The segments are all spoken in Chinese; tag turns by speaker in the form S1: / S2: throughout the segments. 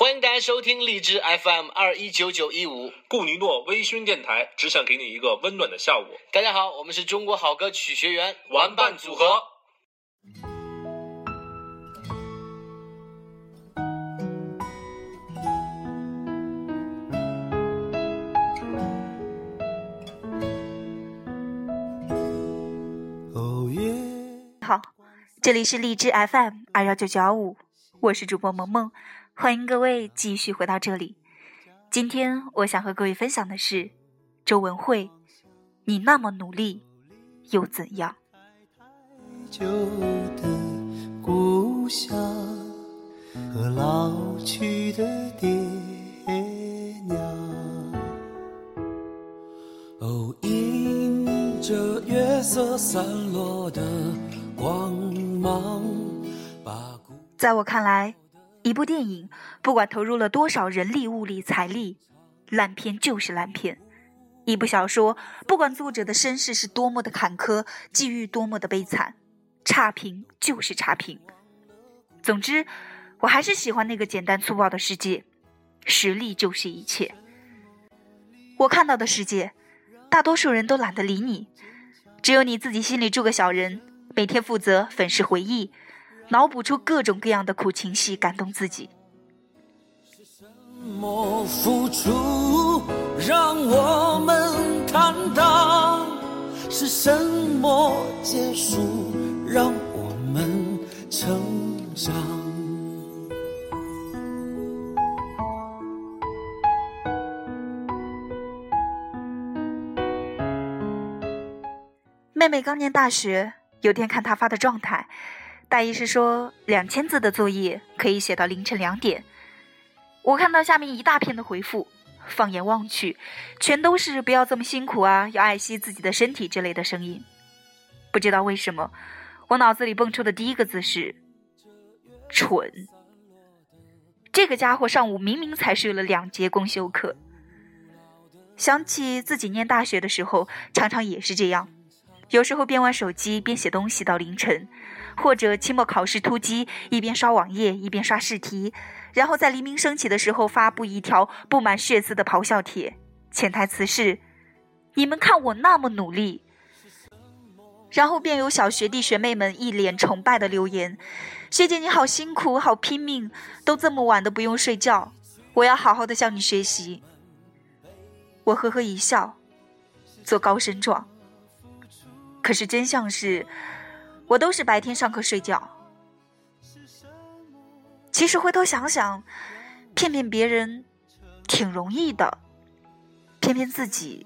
S1: 欢迎大家收听荔枝 FM 二一九九一五。
S2: 顾尼诺微醺电台，只想给你一个温暖的下午。
S1: 大家好，我们是中国好歌曲学员
S2: 玩伴组合。
S3: 好，这里是荔枝 FM 二幺九九幺五，我是主播萌萌，欢迎各位继续回到这里。今天我想和各位分享的是周文慧，你那么努力又怎样？
S4: 旧的故乡和老去的爹娘，哦，迎着月色散落的。光芒。
S3: 在我看来，一部电影不管投入了多少人力、物力、财力，烂片就是烂片；一部小说不管作者的身世是多么的坎坷，际遇多么的悲惨，差评就是差评。总之，我还是喜欢那个简单粗暴的世界，实力就是一切。我看到的世界，大多数人都懒得理你，只有你自己心里住个小人。每天负责粉饰回忆，脑补出各种各样的苦情戏，感动自己。
S4: 是什么付出让我们坦荡？是什么结束让我们成长？
S3: 妹妹刚念大学。有天看她发的状态，大意是说两千字的作业可以写到凌晨两点。我看到下面一大片的回复，放眼望去，全都是不要这么辛苦啊，要爱惜自己的身体之类的声音。不知道为什么，我脑子里蹦出的第一个字是“蠢”。这个家伙上午明明才睡了两节公休课。想起自己念大学的时候，常常也是这样。有时候边玩手机边写东西到凌晨，或者期末考试突击，一边刷网页一边刷试题，然后在黎明升起的时候发布一条布满血丝的咆哮帖，潜台词是：“你们看我那么努力。”然后便有小学弟学妹们一脸崇拜的留言：“学姐你好辛苦，好拼命，都这么晚都不用睡觉，我要好好的向你学习。”我呵呵一笑，做高声状。可是真相是，我都是白天上课睡觉。其实回头想想，骗骗别人挺容易的，骗骗自己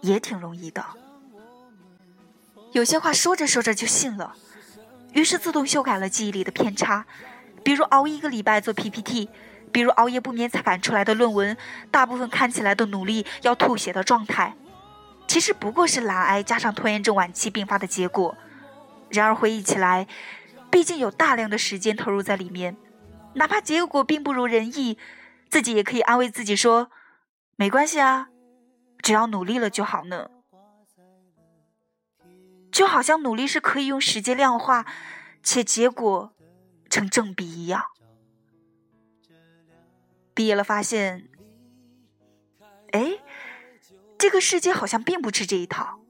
S3: 也挺容易的。有些话说着说着就信了，于是自动修改了记忆里的偏差，比如熬一个礼拜做 PPT，比如熬夜不眠才赶出来的论文，大部分看起来的努力要吐血的状态。其实不过是懒癌加上拖延症晚期并发的结果。然而回忆起来，毕竟有大量的时间投入在里面，哪怕结果并不如人意，自己也可以安慰自己说：“没关系啊，只要努力了就好呢。”就好像努力是可以用时间量化，且结果成正比一样。毕业了发现，哎。这个世界好像并不吃这一套，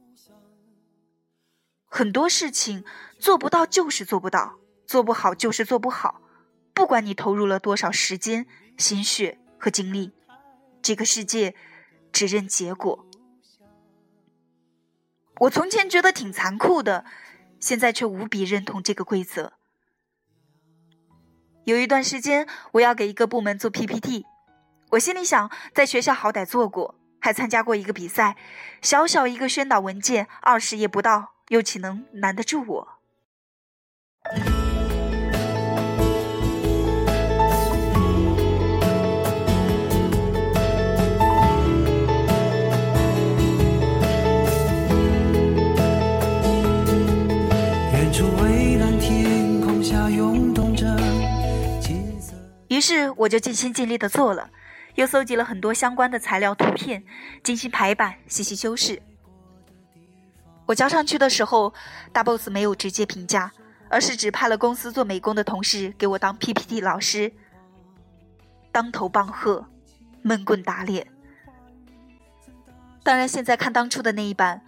S3: 很多事情做不到就是做不到，做不好就是做不好，不管你投入了多少时间、心血和精力，这个世界只认结果。我从前觉得挺残酷的，现在却无比认同这个规则。有一段时间，我要给一个部门做 PPT，我心里想，在学校好歹做过。还参加过一个比赛，小小一个宣导文件，二十页不到，又岂能难得住我？于是我就尽心尽力的做了。又搜集了很多相关的材料、图片，精心排版、细细修饰。我交上去的时候，大 boss 没有直接评价，而是指派了公司做美工的同事给我当 PPT 老师。当头棒喝，闷棍打脸。当然，现在看当初的那一版，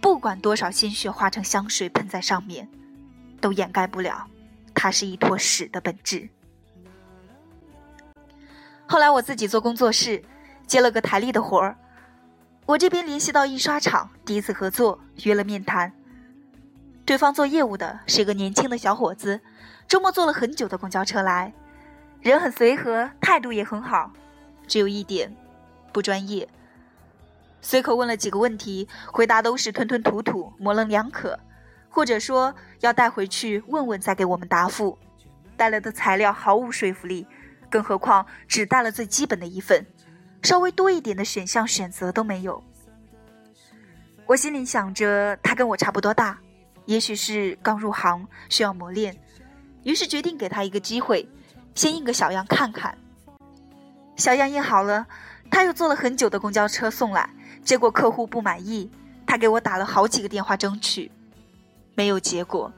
S3: 不管多少鲜血化成香水喷在上面，都掩盖不了它是一坨屎的本质。后来我自己做工作室，接了个台历的活儿。我这边联系到印刷厂，第一次合作，约了面谈。对方做业务的是一个年轻的小伙子，周末坐了很久的公交车来，人很随和，态度也很好，只有一点，不专业。随口问了几个问题，回答都是吞吞吐吐、模棱两可，或者说要带回去问问再给我们答复，带来的材料毫无说服力。更何况只带了最基本的一份，稍微多一点的选项选择都没有。我心里想着他跟我差不多大，也许是刚入行需要磨练，于是决定给他一个机会，先印个小样看看。小样印好了，他又坐了很久的公交车送来，结果客户不满意，他给我打了好几个电话争取，没有结果，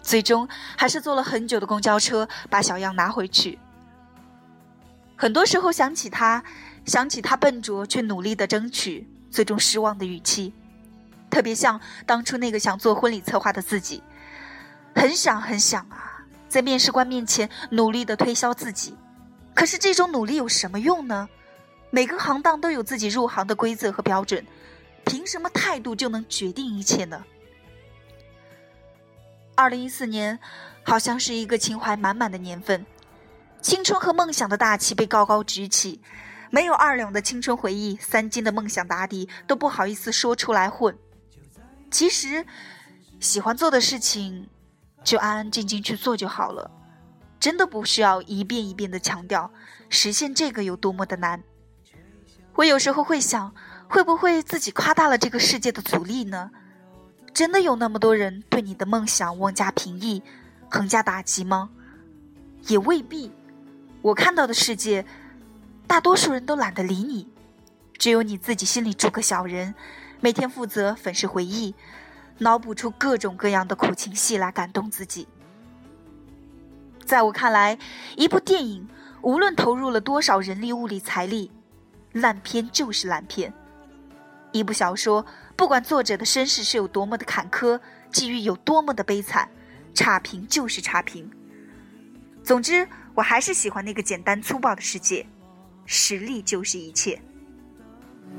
S3: 最终还是坐了很久的公交车把小样拿回去。很多时候想起他，想起他笨拙却努力的争取，最终失望的语气，特别像当初那个想做婚礼策划的自己，很想很想啊，在面试官面前努力的推销自己，可是这种努力有什么用呢？每个行当都有自己入行的规则和标准，凭什么态度就能决定一切呢？二零一四年，好像是一个情怀满满的年份。青春和梦想的大旗被高高举起，没有二两的青春回忆，三斤的梦想打底，都不好意思说出来混。其实，喜欢做的事情，就安安静静去做就好了，真的不需要一遍一遍的强调实现这个有多么的难。我有时候会想，会不会自己夸大了这个世界的阻力呢？真的有那么多人对你的梦想妄加评议，横加打击吗？也未必。我看到的世界，大多数人都懒得理你，只有你自己心里住个小人，每天负责粉饰回忆，脑补出各种各样的苦情戏来感动自己。在我看来，一部电影无论投入了多少人力、物力、财力，烂片就是烂片；一部小说，不管作者的身世是有多么的坎坷，际遇有多么的悲惨，差评就是差评。总之。我还是喜欢那个简单粗暴的世界，实力就是一切。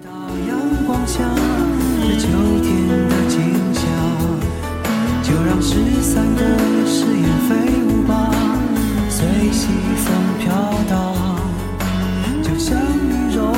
S4: 到阳光下，这秋天的景象，就让失散的誓言飞舞吧，随西风飘荡，就像你柔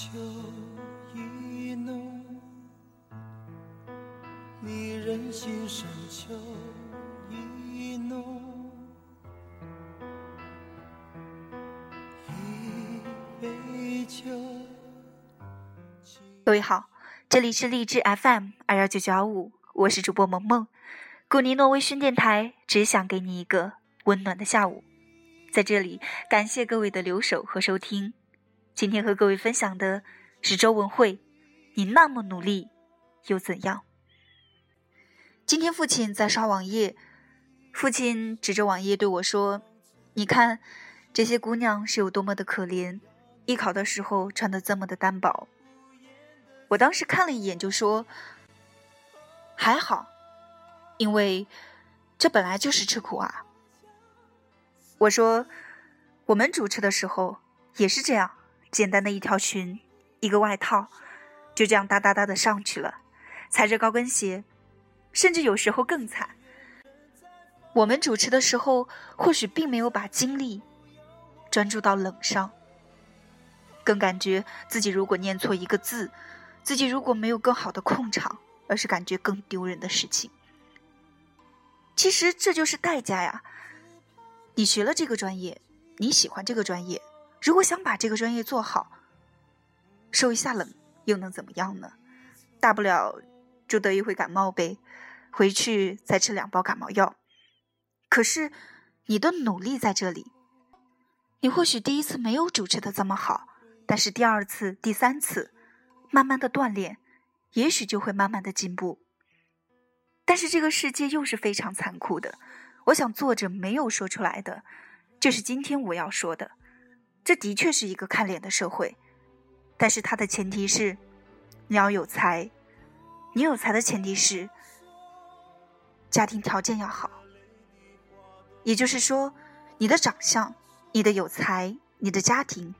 S4: 秋意浓，你人心上秋意浓。一杯酒。
S3: 各位好，这里是荔枝 FM 二幺九九幺五，我是主播萌萌，古尼诺微醺电台，只想给你一个温暖的下午。在这里，感谢各位的留守和收听。今天和各位分享的是周文慧，你那么努力又怎样？今天父亲在刷网页，父亲指着网页对我说：“你看，这些姑娘是有多么的可怜，艺考的时候穿的这么的单薄。”我当时看了一眼就说：“还好，因为这本来就是吃苦啊。”我说：“我们主持的时候也是这样。”简单的一条裙，一个外套，就这样哒哒哒的上去了，踩着高跟鞋，甚至有时候更惨。我们主持的时候，或许并没有把精力专注到冷上，更感觉自己如果念错一个字，自己如果没有更好的控场，而是感觉更丢人的事情。其实这就是代价呀！你学了这个专业，你喜欢这个专业，如果想把这个专业做好，受一下冷又能怎么样呢？大不了就得一回感冒呗，回去再吃两包感冒药。可是你的努力在这里，你或许第一次没有主持的这么好，但是第二次、第三次，慢慢的锻炼，也许就会慢慢的进步。但是这个世界又是非常残酷的，我想作者没有说出来的，就是今天我要说的。这的确是一个看脸的社会，但是它的前提是你要有才，你有才的前提是家庭条件要好。也就是说，你的长相、你的有才、你的家庭，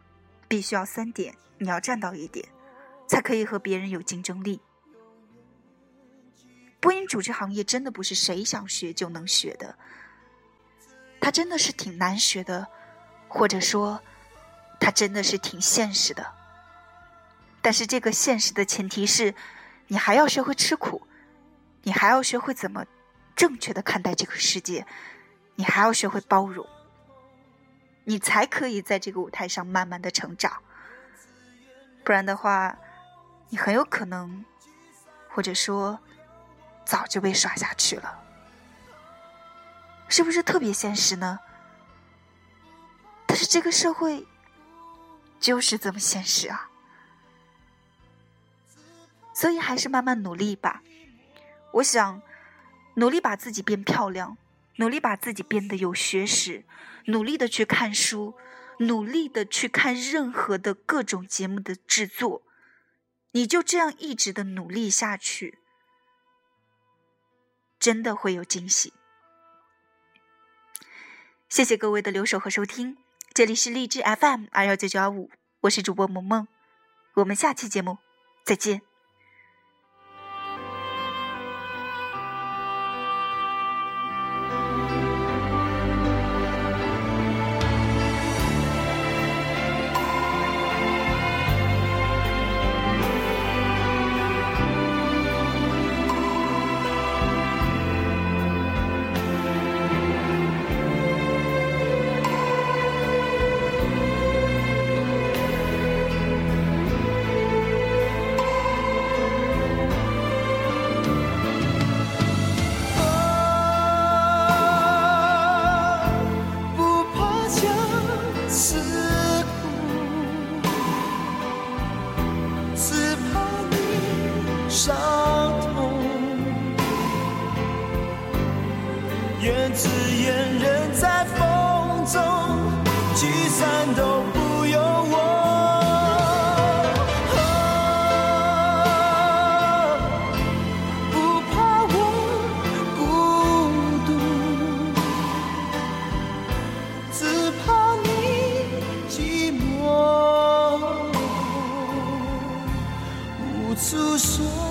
S3: 必须要三点你要占到一点，才可以和别人有竞争力。播音主持行业真的不是谁想学就能学的，它真的是挺难学的，或者说，它真的是挺现实的。但是这个现实的前提是，你还要学会吃苦，你还要学会怎么正确的看待这个世界，你还要学会包容，你才可以在这个舞台上慢慢的成长。不然的话，你很有可能，或者说。早就被刷下去了，是不是特别现实呢？但是这个社会就是这么现实啊，所以还是慢慢努力吧。我想努力把自己变漂亮，努力把自己变得有学识，努力的去看书，努力的去看任何的各种节目的制作，你就这样一直的努力下去。真的会有惊喜！谢谢各位的留守和收听，这里是荔枝 FM 二幺九九二五，我是主播萌萌，我们下期节目再见。
S4: 说。